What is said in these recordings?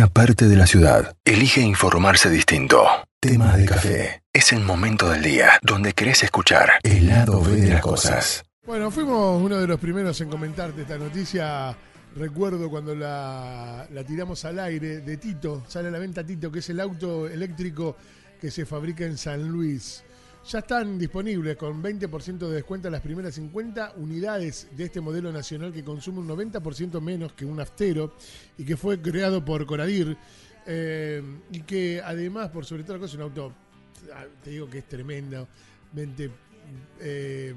una parte de la ciudad elige informarse distinto. Tema de café. Es el momento del día donde querés escuchar el lado B de las cosas. Bueno, fuimos uno de los primeros en comentarte esta noticia. Recuerdo cuando la, la tiramos al aire de Tito, sale a la venta Tito, que es el auto eléctrico que se fabrica en San Luis. Ya están disponibles con 20% de descuento las primeras 50 unidades de este modelo nacional que consume un 90% menos que un aftero y que fue creado por Coradir eh, y que además, por sobre todo cosa, es un auto, ah, te digo que es tremendamente eh,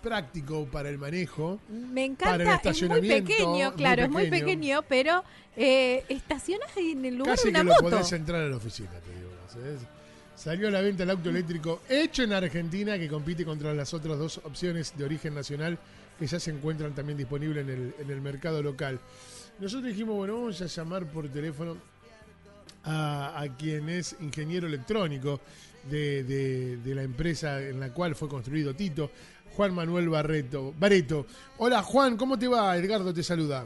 práctico para el manejo. Me encanta, es muy pequeño, claro, es muy pequeño, pero eh, estacionas en el lugar Casi de una que moto. lo podés entrar a la oficina, te digo. ¿sabes? Salió a la venta el auto eléctrico hecho en Argentina que compite contra las otras dos opciones de origen nacional que ya se encuentran también disponibles en el, en el mercado local. Nosotros dijimos, bueno, vamos a llamar por teléfono a, a quien es ingeniero electrónico de, de- la empresa en la cual fue construido Tito, Juan Manuel Barreto. Bareto. Hola Juan, ¿cómo te va? Edgardo te saluda.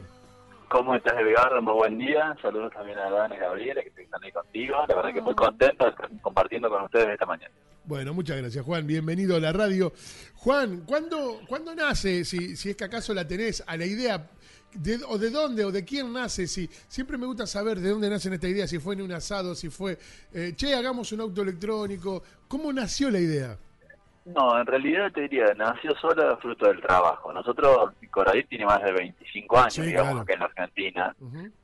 ¿Cómo estás, Edgardo? Muy buen día. Saludos también a Dana y Gabriela, que están ahí contigo. La verdad que muy contento compartiendo con ustedes esta mañana. Bueno, muchas gracias, Juan. Bienvenido a la radio. Juan, ¿cuándo, ¿cuándo nace, si, si es que acaso la tenés, a la idea, de, o de dónde o de quién nace? Si, siempre me gusta saber de dónde nace esta idea, si fue en un asado, si fue, eh, che, hagamos un auto electrónico. ¿Cómo nació la idea? No, en realidad te diría, nació solo fruto del trabajo. Nosotros, Coradit tiene más de 25 años, Sí, digamos, claro. en la Argentina.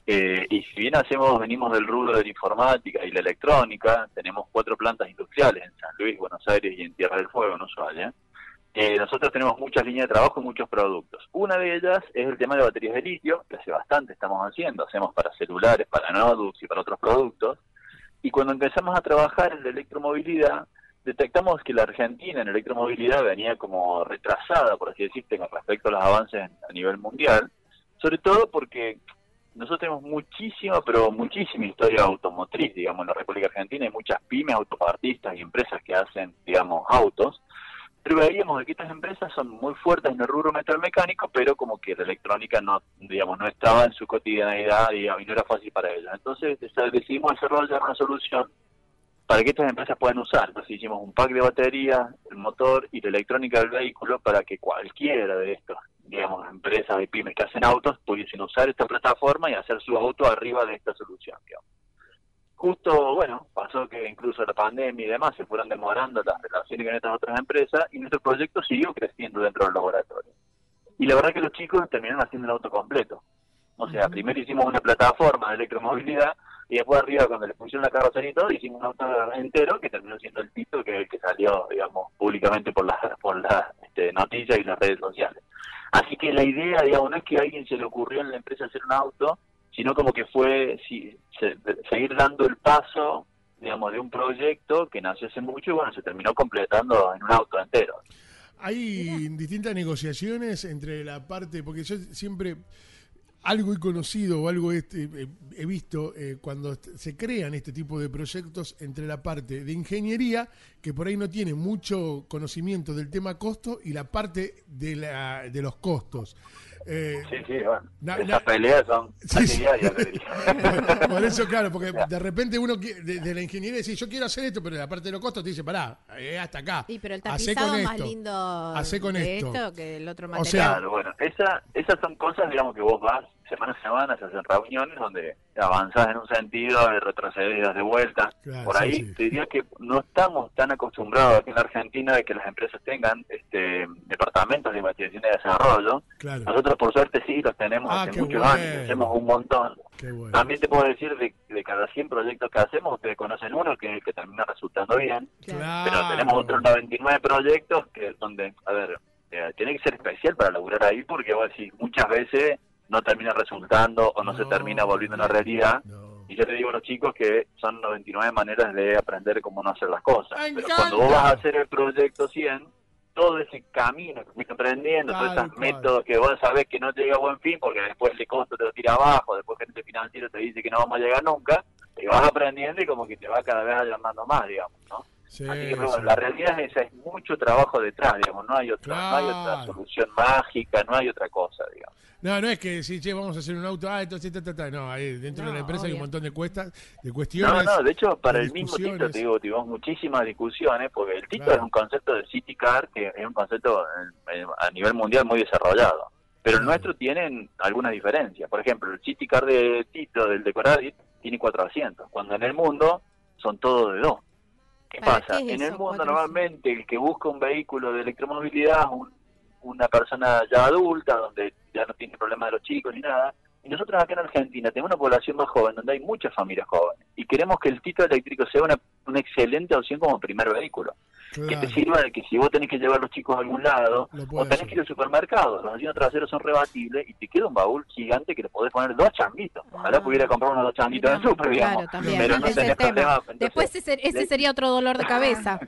Eh, y si bien hacemos, venimos del rubro de la informática y la electrónica, tenemos cuatro plantas industriales en San Luis, Buenos Aires y en Tierra del Fuego, en Ushuaia. Eh, nosotros tenemos muchas líneas de trabajo y muchos productos. Una de ellas es el tema de baterías de litio, que hace bastante estamos haciendo, hacemos para celulares, para notebooks y para otros productos. Y cuando empezamos a trabajar en la electromovilidad, detectamos que la Argentina en electromovilidad venía como retrasada, por así decirte, con respecto a los avances a nivel mundial, sobre todo porque nosotros tenemos muchísima, pero muchísima historia automotriz, digamos, en la República Argentina hay muchas pymes, autopartistas y empresas que hacen, digamos, autos, pero veíamos que estas empresas son muy fuertes en el rubro metalmecánico, pero como que la electrónica no, digamos, no estaba en su cotidianidad y no era fácil para ellos. Entonces decidimos desarrollar una solución para que estas empresas puedan usar. Entonces hicimos un pack de batería, el motor y la electrónica del vehículo para que cualquiera de estos, digamos, empresas y pymes que hacen autos pudiesen usar esta plataforma y hacer su auto arriba de esta solución. digamos. Justo, bueno, pasó que incluso la pandemia y demás se fueron demorando las relaciones con estas otras empresas y nuestro proyecto siguió creciendo dentro del laboratorio. Y la verdad que los chicos terminaron haciendo el auto completo. O sea, primero hicimos una plataforma de electromovilidad y después arriba cuando le pusieron la carrocería y todo hicimos un auto entero que terminó siendo el Tito que que salió digamos públicamente por las por las este, noticias y las redes sociales. Así que la idea digamos no es que a alguien se le ocurrió en la empresa hacer un auto sino como que fue si, se- seguir dando el paso digamos de un proyecto que nació hace mucho y bueno se terminó completando en un auto entero. Hay distintas negociaciones entre la parte, porque yo siempre algo he conocido o algo este, eh, he visto eh, cuando se crean este tipo de proyectos entre la parte de ingeniería, que por ahí no tiene mucho conocimiento del tema costo, y la parte de, la, de los costos. Eh, sí sí bueno Na- esas na- peleas son Sí, sí. Por eso, claro, porque de repente uno de, de la ingeniería dice, yo quiero hacer esto, pero la parte de los costos te dice, pará, eh, hasta acá. Sí, pero el tapizado con más esto. lindo con de esto. esto que el otro O material. sea, Claro, bueno, esa, esas son cosas, digamos, que vos vas semana a semana, se hacen reuniones donde avanzás en un sentido, de retrocedes de vuelta. Claro, Por sí, ahí sí. te diría que no estamos tan acostumbrados aquí en la Argentina de que las empresas tengan este departamentos de investigación y desarrollo. Claro, Nosotros, por suerte, sí los tenemos Ah, hace muchos bueno. años, hacemos un montón. bueno. También te puedo decir de, de cada 100 proyectos que hacemos, ustedes conocen uno que, que termina resultando bien. Claro. Pero tenemos otros 99 proyectos que donde, a ver, eh, tiene que ser especial para laburar ahí porque vos decís, muchas veces no termina resultando o no, se termina volviendo una realidad. No. Y yo le digo a los chicos que son 99 maneras de aprender cómo no hacer las cosas. Me Pero encanta. cuando vos vas a hacer el proyecto 100, todo ese camino que fuiste aprendiendo, todos esos métodos que vos sabés que no te llega a buen fin porque después el costo te lo tira abajo, después el gerente financiero te dice que no vamos a llegar nunca, y vas aprendiendo y como que te va cada vez allanando más, digamos, ¿no? La realidad es esa, es mucho trabajo detrás, digamos, no hay otra, no hay otra solución mágica, no hay otra cosa, digamos. No, no es que si che, vamos a hacer un auto, ah, entonces, no, ahí dentro de la empresa hay un montón de cuestas, de cuestiones. No, no, de hecho, para el mismo Tito, te digo, tuvimos muchísimas discusiones, porque el Tito es un concepto de City Car, que es un concepto a nivel mundial muy desarrollado. Pero el nuestro tiene algunas diferencias. Por ejemplo, el City Car de Tito, del de tiene cuatro asientos, cuando en el mundo son todos de dos. ¿Qué pasa? en el mundo normalmente el que busca un vehículo de electromovilidad es una persona ya adulta, donde ya no tiene problemas de los chicos ni nada. Y nosotros acá en Argentina tenemos una población más joven, donde hay muchas familias jóvenes. Y queremos que el título eléctrico sea una, una excelente opción como primer vehículo. Que te sirva de que si vos tenés que llevar a los chicos a algún lado, o tenés que ir al supermercado, los asientos traseros son rebatibles y te queda un baúl gigante que le podés poner dos changuitos. Ojalá ah. pudiera comprar unos dos changuitos en el super, digamos. Pero no tenés problema. Después ese, sería otro dolor de cabeza.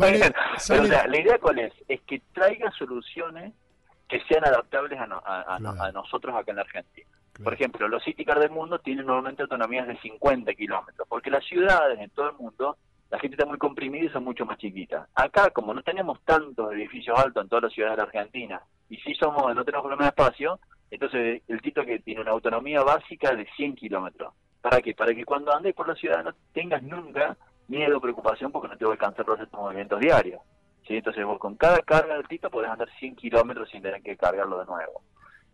pero, la idea cuál es? Es que traiga soluciones que sean adaptables a, a, nosotros acá en la Argentina. Por ejemplo, los city del mundo tienen normalmente autonomías de 50 kilómetros, porque las ciudades en todo el mundo la gente está muy comprimida y son mucho más chiquitas. Acá, como no tenemos tantos edificios altos en todas las ciudades de la Argentina, y si somos, no tenemos problema de espacio, entonces el Tito que tiene una autonomía básica de 100 kilómetros. ¿Para qué? Para que cuando andes por la ciudad no tengas nunca miedo o preocupación porque no te va a alcanzar todos estos movimientos diarios. ¿sí? Entonces vos con cada carga del Tito podés andar 100 kilómetros sin tener que cargarlo de nuevo.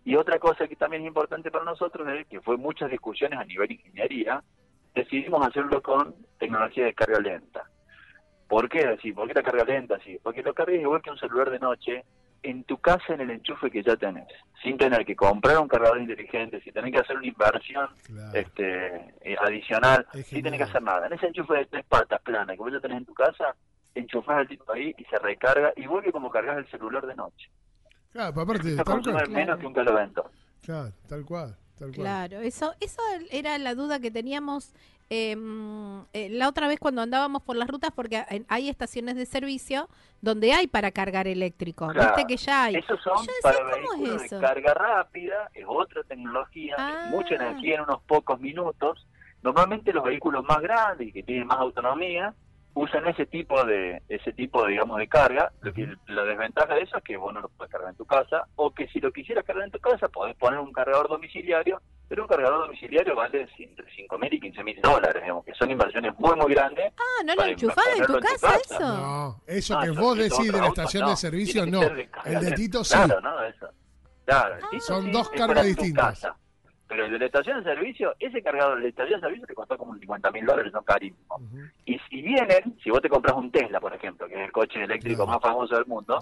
Y otra cosa que también es importante para nosotros es que fue muchas discusiones a nivel ingeniería, decidimos hacerlo con tecnología de carga lenta. ¿Por qué así? ¿Por qué la carga lenta así? Porque lo cargas igual que un celular de noche en tu casa en el enchufe que ya tenés, sin tener que comprar un cargador inteligente, sin tener que hacer una inversión este, eh, adicional, sin tener que hacer nada. En ese enchufe de tres patas plana que vos ya tenés en tu casa, enchufás el tipo ahí y se recarga y vuelve como cargas el celular de noche. Claro, aparte, tal menos que un calovento. Claro, tal cual. Claro, eso, eso era la duda que teníamos em, eh, la otra vez cuando andábamos por las rutas, porque hay estaciones de servicio donde hay para cargar eléctrico. Viste que ya hay. Esos son para vehículos de carga rápida, es otra tecnología, mucha ah. energía en unos pocos minutos. Normalmente los vehículos más grandes y que tienen más autonomía usan ese tipo de ese tipo digamos de carga lo que, la desventaja de eso es que vos no lo puedes cargar en tu casa o que si lo quisieras cargar en tu casa podés poner un cargador domiciliario pero un cargador domiciliario vale entre 5 mil y 15 mil dólares digamos que son inversiones muy muy grandes ah no lo enchufás en tu casa, eso. No eso que vos decís de la estación de servicio no. el de Tito sí. Claro no eso. Claro, son dos cargas distintas. pero el de la estación de servicio, ese cargador de la estación de servicio te costó como 50 mil dólares, son carísimos. Y si vienen, si vos te compras un Tesla, por ejemplo, que es el coche eléctrico más famoso del mundo,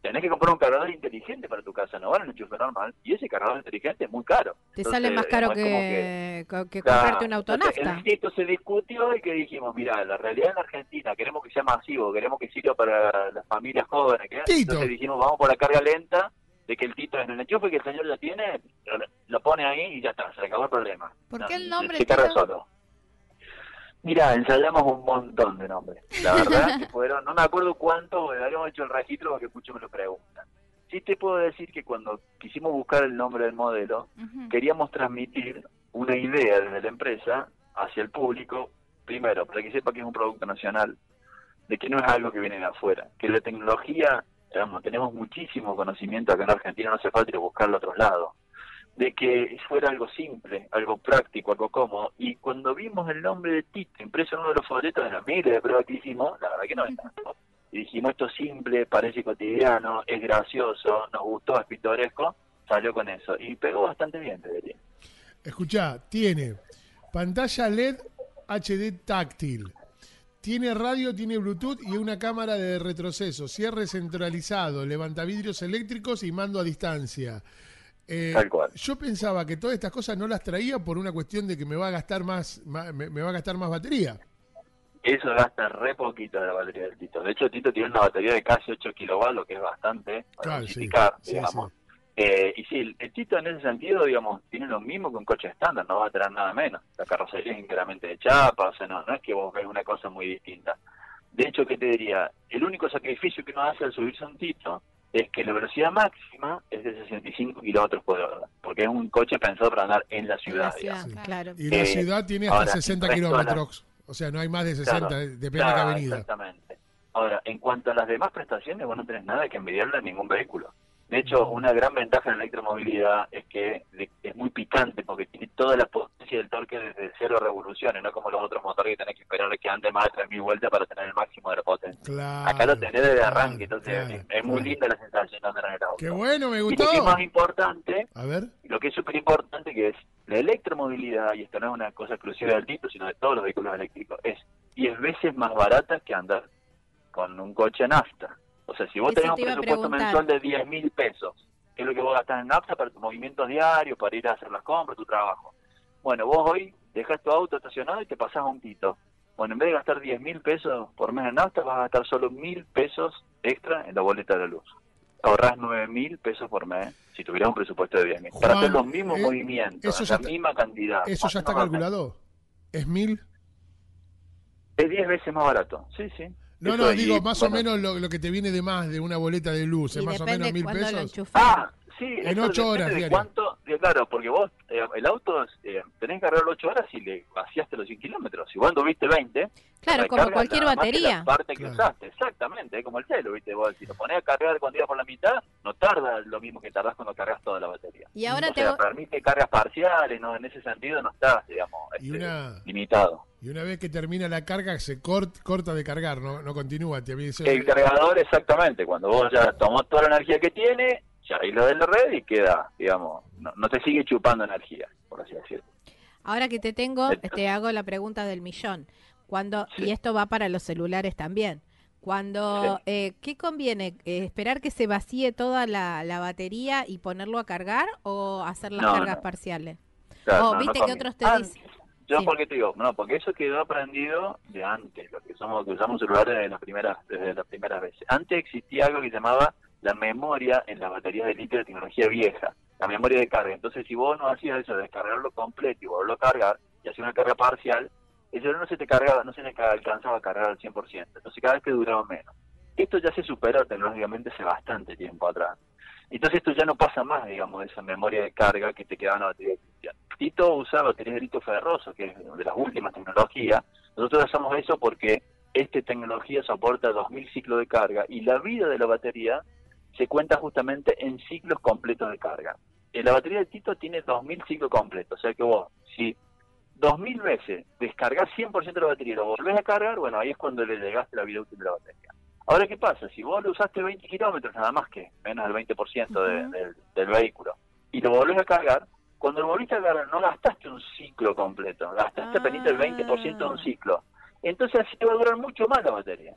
tenés que comprar un cargador inteligente para tu casa, no vale un enchufe normal. Y ese cargador inteligente es muy caro. Te sale más caro que, que, comprarte un autonafta. Esto se discutió y que dijimos, mira, la realidad en Argentina, queremos que sea masivo, queremos que sirva para las familias jóvenes. Que, entonces dijimos, vamos por la carga lenta de que el Tito es en el enchufe que el señor ya tiene, lo pone ahí y ya está, se acabó el problema. ¿Por qué el nombre? Se carga solo. Mira, ensayamos un montón de nombres. La verdad que fueron, no me acuerdo cuánto, habíamos hecho el registro porque muchos me lo preguntan. Sí te puedo decir que cuando quisimos buscar el nombre del modelo, queríamos transmitir una idea desde la empresa hacia el público, primero, para que sepa que es un producto nacional, de que no es algo que viene de afuera, que la tecnología tenemos muchísimo conocimiento acá en Argentina, no hace falta ir a buscarlo a otros lados, de que fuera algo simple, algo práctico, algo cómodo. Y cuando vimos el nombre de Tito impreso en uno de los folletos de la miles de pruebas que hicimos, la verdad que no es tanto. Y dijimos, esto es simple, parece cotidiano, es gracioso, nos gustó, es pintoresco, salió con eso. Y pegó bastante bien, te diría. Escuchá, tiene pantalla LED HD táctil, tiene radio, tiene Bluetooth y una cámara de retroceso, cierre centralizado, levantavidrios eléctricos y mando a distancia. Eh, Tal cual. Yo pensaba que todas estas cosas no las traía por una cuestión de que me va a gastar más, me, va a gastar más batería. Eso gasta re poquito de la batería del Tito. De hecho, Tito tiene una batería de casi 8 kilovatios, lo que es bastante para claro, digamos. Eh, y sí, el Tito en ese sentido, digamos, tiene lo mismo que un coche estándar, no va a tener nada menos. La carrocería es íntegramente de chapa, o sea, no, no es que vos veas una cosa muy distinta. De hecho, ¿qué te diría? El único sacrificio que uno hace al subirse a un Tito es que la velocidad máxima es de 65 kilómetros por hora, porque es un coche pensado para andar en la ciudad. claro. Y la eh, ciudad tiene hasta 60 kilómetros, o sea, no hay más de 60, depende de la avenida. Exactamente. Ahora, en cuanto a las demás prestaciones, vos no tenés nada que envidiarle a ningún vehículo. De hecho, una gran ventaja en la electromovilidad es que es muy picante porque tiene toda la potencia del torque desde cero revoluciones, no como los otros motores que tenés que esperar a que ande más de 3.000 vueltas para tener el máximo de la potencia. Acá lo tenés desde arranque, entonces es, muy linda la sensación de andar en el auto. Qué bueno, me gustó. Y lo que es más importante, a ver. lo que es súper importante que es la electromovilidad, y esto no es una cosa exclusiva del tipo, sino de todos los vehículos eléctricos, es 10 veces más barata que andar con un coche nafta. O sea, si vos tenés un presupuesto mensual de 10 mil pesos, que es lo que vos gastás en nafta para tus movimientos diarios, para ir a hacer las compras, tu trabajo. Bueno, vos hoy dejas tu auto estacionado y te pasás a un tito. Bueno, en vez de gastar 10 mil pesos por mes en nafta, vas a gastar solo mil pesos extra en la boleta de la luz. Ahorrás 9 mil pesos por mes si tuvieras un presupuesto de 10 mil. Para hacer los mismos eh, movimientos, la misma cantidad. ¿Eso ya está calculado? ¿Es mil? Es 10 veces más barato, sí, sí. No, no, digo, más o menos lo, que te viene de más de una boleta de luz, es más o menos mil pesos. Ah, sí, en ocho horas. De cuánto, claro, porque vos, eh, el auto, eh, tenés que cargarlo ocho horas y le vaciaste los 100 kilómetros. Si vos viste 20, claro, como cualquier batería. parte que usaste, exactamente, es como el celo, ¿viste? Vos, si lo ponés a cargar cuando ibas por la mitad, no tarda lo mismo que tardás cuando cargas toda la batería. Y ahora o te sea, permite cargas parciales, ¿no? En ese sentido no estás, digamos, este, limitado. Y una vez que termina la carga, se corta de cargar, no, no continúa. Te el cargador, exactamente. Cuando vos ya tomás toda la energía que tiene, ya lo de la red y queda, digamos, no, te sigue chupando energía, por así decirlo. Ahora que te tengo, te hago la pregunta del millón. Cuando Y esto va para los celulares también. Cuando, eh, ¿qué conviene? Eh, ¿Esperar que se vacíe toda la, batería y ponerlo a cargar o hacer las cargas parciales? o viste que otros te dicen yo porque te digo, no, porque eso quedó aprendido de antes, lo que somos que usamos celulares desde las primeras desde las primeras veces. Antes existía algo que se llamaba la memoria en la batería de litio de tecnología vieja, la memoria de carga. Entonces, si vos no hacías eso, descargarlo completo y volverlo a cargar y hacías una carga parcial, celular no se te cargaba, no se te alcanzaba a cargar al 100%. Entonces, cada vez que duraba menos. Esto ya se superó tecnológicamente hace bastante tiempo atrás. Entonces esto ya no pasa más, digamos, esa memoria de carga que te quedaba en la batería de Tito usaba baterías de litio ferroso, que es de las últimas tecnologías. Nosotros hacemos eso porque esta tecnología soporta 2000 ciclos de carga y la vida de la batería se cuenta justamente en ciclos completos de carga. En la batería de Tito tiene 2000 ciclos completos, o sea que vos, si 2000 veces descargas 100% de la batería y lo volvés a cargar, bueno, ahí es cuando le llegaste la vida útil de la batería. Ahora, ¿qué pasa? Si vos lo usaste 20 kilómetros, nada más que menos del 20% del vehículo, y lo volvés a cargar, cuando lo volviste a cargar no gastaste un ciclo completo, gastaste ah. el 20% de un ciclo. Entonces así te va a durar mucho más la batería.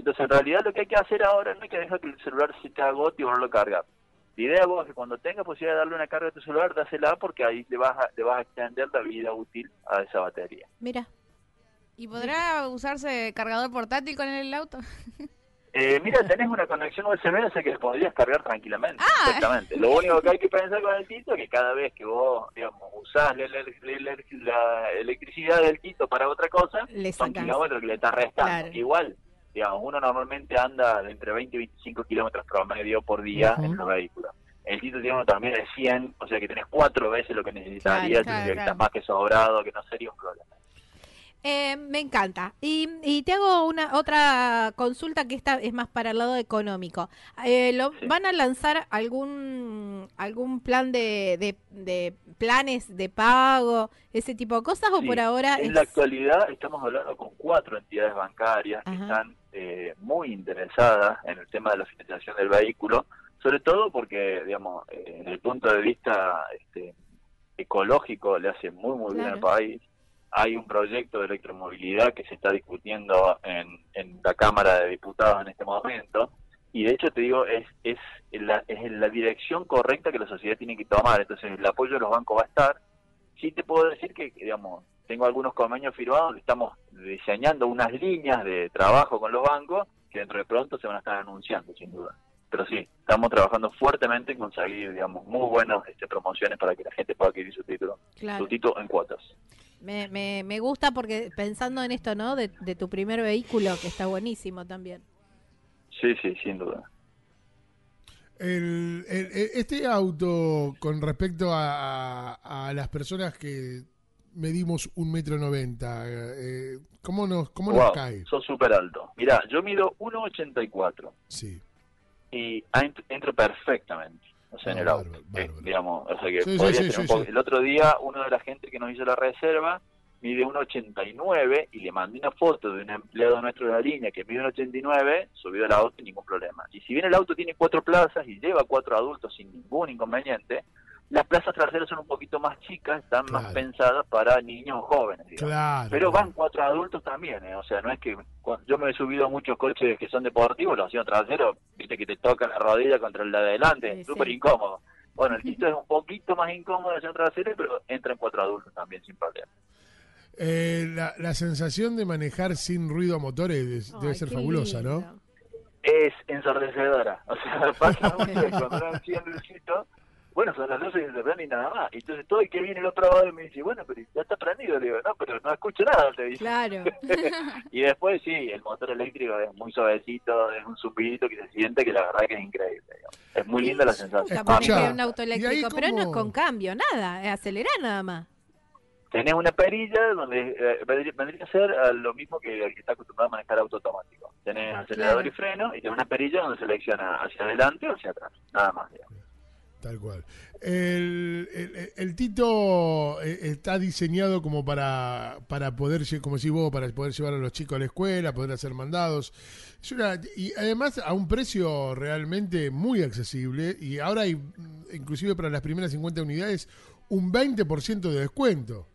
Entonces en realidad lo que hay que hacer ahora no hay que dejar que el celular se te agote y volverlo a cargar. La idea vos es que cuando tengas posibilidad de darle una carga a tu celular, dásela porque ahí le vas a, le vas a extender la vida útil a esa batería. Mira, ¿Y podrá usarse cargador portátil con el auto? Eh, mira, tenés una conexión USB, o sea que podrías cargar tranquilamente. Ah. Exactamente. Lo único que hay que pensar con el Tito es que cada vez que vos, digamos, usás la, electricidad del Tito para otra cosa, son kilómetros que le estás restando. Igual, digamos, uno normalmente anda de entre 20 y 25 kilómetros promedio por día en los vehículos. El Tito tiene uno también de 100, o sea que tenés cuatro veces lo que necesitarías, que estás más que sobrado, que no sería un problema. Eh, me encanta. Y, te hago una otra consulta que esta es más para el lado económico. Eh, lo, ¿Van a lanzar algún algún plan de, de, planes de pago, ese tipo de cosas o por ahora? En la actualidad estamos hablando con cuatro entidades bancarias que están eh, muy interesadas en el tema de la financiación del vehículo, sobre todo porque, digamos, en el punto de vista este, ecológico le hace muy, muy bien al país hay un proyecto de electromovilidad que se está discutiendo en, la Cámara de Diputados en este momento y de hecho te digo es es la, es la dirección correcta que la sociedad tiene que tomar. Entonces el apoyo de los bancos va a estar. Sí te puedo decir que digamos tengo algunos convenios firmados estamos diseñando unas líneas de trabajo con los bancos que dentro de pronto se van a estar anunciando sin duda. Pero sí, estamos trabajando fuertemente en conseguir, digamos, muy buenas este, promociones para que la gente pueda adquirir su título, su título en cuotas. Me, me, me gusta porque pensando en esto, ¿no? De, tu primer vehículo, que está buenísimo también. Sí, sí, sin duda. El, este auto, con respecto a, a, las personas que medimos un metro noventa. Eh, ¿Cómo nos, cómo nos cae? sos súper alto. Mirá, yo mido 1,84 Sí. y ent- entro perfectamente. O sea, en el auto. bárbaro, Eh, digamos, o sea que Sí, sí, podría sí, tener sí, un poco- sí. El otro día, uno de la gente que nos hizo la reserva mide 1,89 y le mandé una foto de un empleado nuestro de la línea que mide 1,89, subió al auto sin ningún problema. Y si bien el auto tiene cuatro plazas y lleva cuatro adultos sin ningún inconveniente, las plazas traseras son un poquito más chicas, están más pensadas para niños o jóvenes. digamos. Claro. Pero van cuatro adultos también, ¿eh? o sea, no es que yo me he subido a muchos coches que son deportivos, los asientos traseros, viste que te toca la rodilla contra el de adelante, Sí, súper sí. incómodo. Bueno, el Tito es un poquito más incómodo el asiento trasero, pero entran cuatro adultos también sin problema. Eh, la, la sensación de manejar sin ruido a motores es- debe Ay, ser fabulosa, ¿no? Es ensordecedora, o sea, pasa mucho que cuando uno enciende el Tito, bueno, son las luces y se prenden y nada más. Entonces todo el que viene el otro lado y me dice, bueno, pero ya está prendido, le digo, no, pero no escucho nada, te dice. Claro. y después sí, el motor eléctrico es muy suavecito, es un zumbidito que se siente que la verdad que es increíble. digamos. Es muy linda la sensación. Manejé un auto ¿y ahí eléctrico, pero no cómo? con cambio, nada, es acelerar nada más. Tenés una perilla donde eh, vendría, a ser eh, lo mismo que el que está acostumbrado a manejar auto automático. Tenés Ah, acelerador claro. y freno y tenés una perilla donde selecciona hacia adelante o hacia atrás, nada más. digamos. Tal cual. El, el- Tito eh, está diseñado como para, para poder, como decís vos, para poder llevar a los chicos a la escuela, poder hacer mandados. Es una- y además a un precio realmente muy accesible. Y ahora hay, inclusive para las primeras 50 unidades, un 20% de descuento.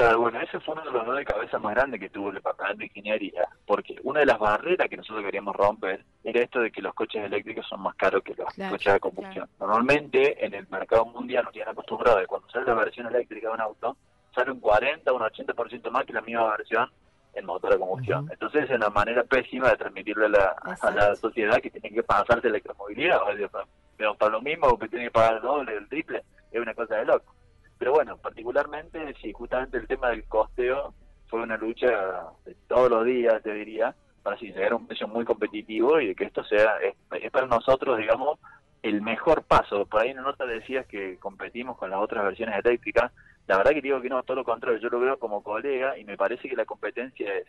Claro, bueno, ese fue uno de los dolores de cabeza más grandes que tuvo el departamento de ingeniería, porque una de las barreras que nosotros queríamos romper era esto de que los coches eléctricos son más caros que los Claro, coches de combustión. Normalmente en el mercado mundial nos tienen acostumbrado de cuando sale la versión eléctrica de un auto, sale un 40 o un 80% más que la misma versión en motor de combustión. Entonces es una manera pésima de transmitirle a la, a la Exacto. sociedad que tiene que pasarse electromovilidad, o sea, pero para lo mismo que tiene que pagar el doble, el triple, es una cosa de loco. Pero bueno, particularmente, sí, justamente el tema del costeo fue una lucha de todos los días, te diría, para así llegar a un precio muy competitivo y de que esto sea, es, para nosotros, digamos, el mejor paso. Por ahí en nota decías que competimos con las otras versiones eléctricas. La verdad que digo que no, todo lo contrario, yo lo veo como colega y me parece que la competencia es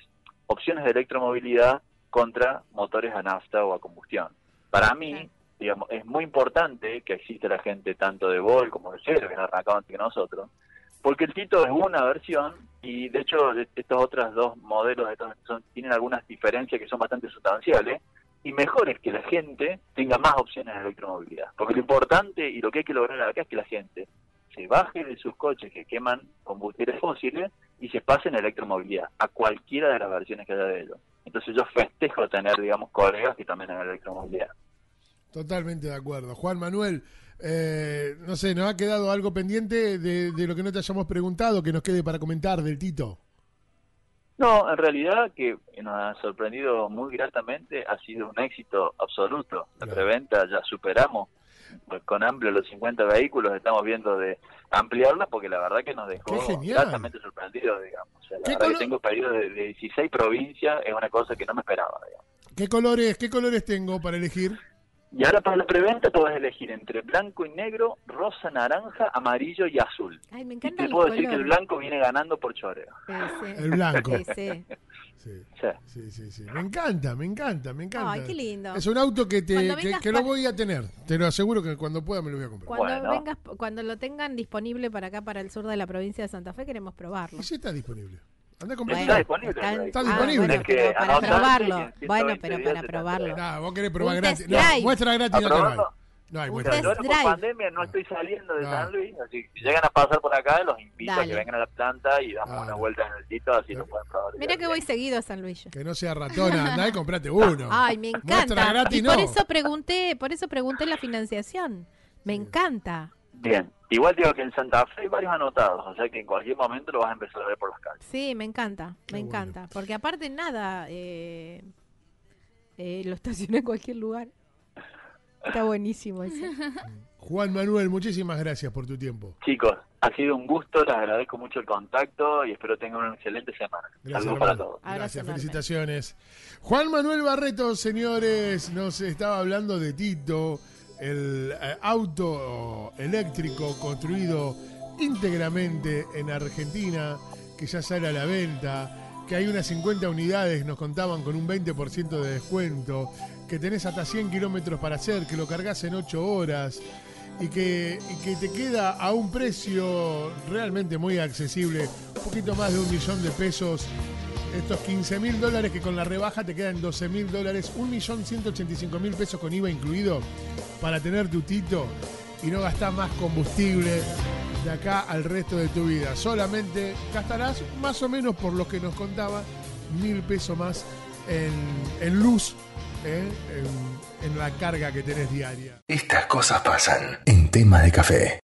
opciones de electromovilidad contra motores a nafta o a combustión. Para mí. Digamos, es muy importante que exista la gente tanto de Vol como de Cero, que han arrancado antes que nosotros, porque el Tito es una versión y de hecho estos otros dos modelos de son- tienen algunas diferencias que son bastante sustanciales y mejor es que la gente tenga más opciones de electromovilidad, porque lo importante y lo que hay que lograr acá es que la gente se baje de sus coches que queman combustibles fósiles y se pasen a electromovilidad, a cualquiera de las versiones que haya de ellos. Entonces yo festejo tener, digamos, colegas que también hagan electromovilidad. Totalmente de acuerdo. Juan Manuel, eh, no sé, ¿nos ha quedado algo pendiente de, de lo que no te hayamos preguntado que nos quede para comentar del Tito? No, en realidad que nos ha sorprendido muy gratamente, ha sido un éxito absoluto. La Claro. preventa ya superamos pues, con amplio los 50 vehículos, estamos viendo de ampliarla porque la verdad que nos dejó gratamente sorprendidos, digamos. O sea, la ¿Qué verdad que tengo pedidos de, de 16 provincias, es una cosa que no me esperaba, digamos. ¿Qué colores, qué colores tengo para elegir? Y ahora para la preventa puedes elegir entre blanco y negro, rosa, naranja, amarillo y azul. Ay, me Y encanta te el puedo color. decir que el blanco viene ganando por choreo. Sí, sí. El blanco. Sí, sí. Sí, Sí. sí, sí, sí. Me encanta, me encanta, me encanta. Ay, qué lindo. Es un auto que, te, que, vengas que lo voy a tener. Te lo aseguro que cuando pueda me lo voy a comprar. Cuando Bueno. vengas, cuando lo tengan disponible para acá, para el sur de la provincia de Santa Fe, queremos probarlo. Y sí está disponible. Anda a Bueno. Está disponible. Está ah, disponible. bueno, Tenés que pero para probarlo. y en 120 Bueno, pero para probarlo. Nah, vos querés probar gratis. No, muestra gratis no. No hay muestra por pandemia no estoy saliendo de No. San Luis, así que si llegan a pasar por acá, los invito a Dale. que vengan a la planta y damos Claro. una vuelta en el sitio, así lo pueden probar. Mira que voy seguido a San Luis. Que no sea ratona, andá y comprate uno. Ay, me Muestra encanta. gratis y no. por eso pregunté, por eso pregunté la financiación. Me encanta. Bien, igual digo que en Santa Fe hay varios anotados, o sea que en cualquier momento lo vas a empezar a ver por las calles. Sí, me encanta, me bueno. encanta. Porque aparte nada, eh, eh, lo estacioné en cualquier lugar. Está buenísimo eso. Juan Manuel, muchísimas gracias por tu tiempo. Chicos, ha sido un gusto, les agradezco mucho el contacto y espero tengan una excelente semana. Gracias, Saludos para todos. Gracias, felicitaciones. Juan Manuel Barreto, señores, nos estaba hablando de Tito, el eh, auto eléctrico construido íntegramente en Argentina, que ya sale a la venta, que hay unas 50 unidades, nos contaban con un 20% de descuento, que tenés hasta 100 kilómetros para hacer, que lo cargas en 8 horas y que, y que te queda a un precio realmente muy accesible, un poquito más de un millón de pesos. Estos 15 mil dólares que con la rebaja te quedan 12 mil dólares, un millón 185 mil pesos con IVA incluido para tener tu tito y no gastar más combustible de acá al resto de tu vida. Solamente gastarás más o menos por lo que nos contaba mil pesos más en, luz, ¿eh? en, la carga que tenés diaria. Estas cosas pasan en tema de café.